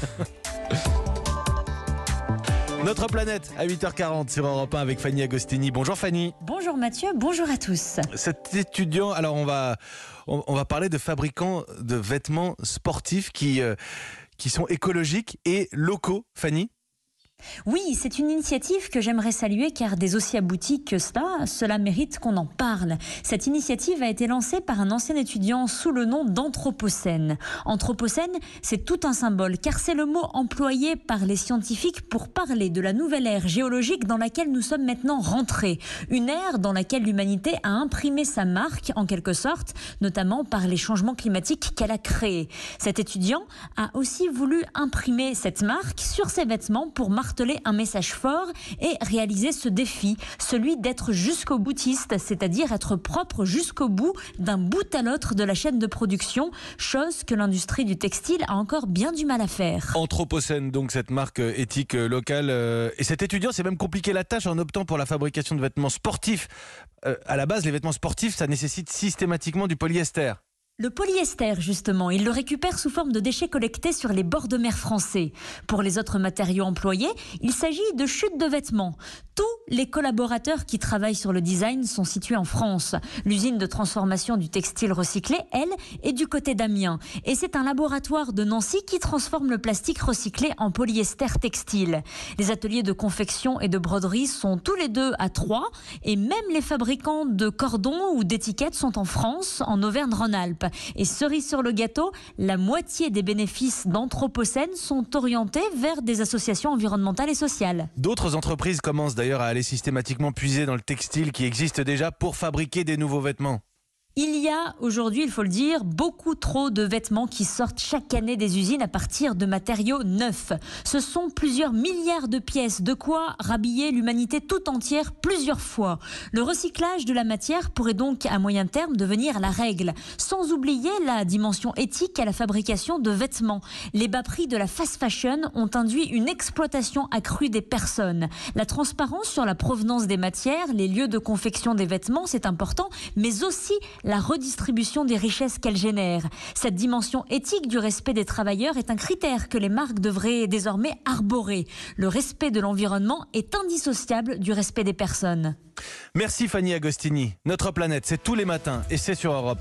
Notre planète à 8h40 sur Europe 1 avec Fanny Agostini. Bonjour Fanny. Bonjour Mathieu, bonjour à tous. Cet étudiant, alors on va, on, va parler de fabricants de vêtements sportifs qui, euh, qui sont écologiques et locaux. Fanny oui, c'est une initiative que j'aimerais saluer car des aussi aboutis que cela, cela mérite qu'on en parle. Cette initiative a été lancée par un ancien étudiant sous le nom d'Anthropocène. Anthropocène, c'est tout un symbole car c'est le mot employé par les scientifiques pour parler de la nouvelle ère géologique dans laquelle nous sommes maintenant rentrés. Une ère dans laquelle l'humanité a imprimé sa marque en quelque sorte, notamment par les changements climatiques qu'elle a créés. Cet étudiant a aussi voulu imprimer cette marque sur ses vêtements pour marquer un message fort et réaliser ce défi, celui d'être jusqu'au boutiste, c'est-à-dire être propre jusqu'au bout d'un bout à l'autre de la chaîne de production, chose que l'industrie du textile a encore bien du mal à faire. Anthropocène, donc cette marque éthique locale. Euh, et cet étudiant s'est même compliqué la tâche en optant pour la fabrication de vêtements sportifs. Euh, à la base, les vêtements sportifs, ça nécessite systématiquement du polyester. Le polyester, justement, il le récupère sous forme de déchets collectés sur les bords de mer français. Pour les autres matériaux employés, il s'agit de chutes de vêtements. Tous les collaborateurs qui travaillent sur le design sont situés en France. L'usine de transformation du textile recyclé, elle, est du côté d'Amiens. Et c'est un laboratoire de Nancy qui transforme le plastique recyclé en polyester textile. Les ateliers de confection et de broderie sont tous les deux à Troyes. Et même les fabricants de cordons ou d'étiquettes sont en France, en Auvergne-Rhône-Alpes. Et cerise sur le gâteau, la moitié des bénéfices d'Anthropocène sont orientés vers des associations environnementales et sociales. D'autres entreprises commencent d'ailleurs à aller systématiquement puiser dans le textile qui existe déjà pour fabriquer des nouveaux vêtements. Il y a aujourd'hui, il faut le dire, beaucoup trop de vêtements qui sortent chaque année des usines à partir de matériaux neufs. Ce sont plusieurs milliards de pièces, de quoi rhabiller l'humanité tout entière plusieurs fois. Le recyclage de la matière pourrait donc à moyen terme devenir la règle, sans oublier la dimension éthique à la fabrication de vêtements. Les bas prix de la fast fashion ont induit une exploitation accrue des personnes. La transparence sur la provenance des matières, les lieux de confection des vêtements, c'est important, mais aussi la redistribution des richesses qu'elle génère. Cette dimension éthique du respect des travailleurs est un critère que les marques devraient désormais arborer. Le respect de l'environnement est indissociable du respect des personnes. Merci Fanny Agostini. Notre planète, c'est tous les matins et c'est sur Europe.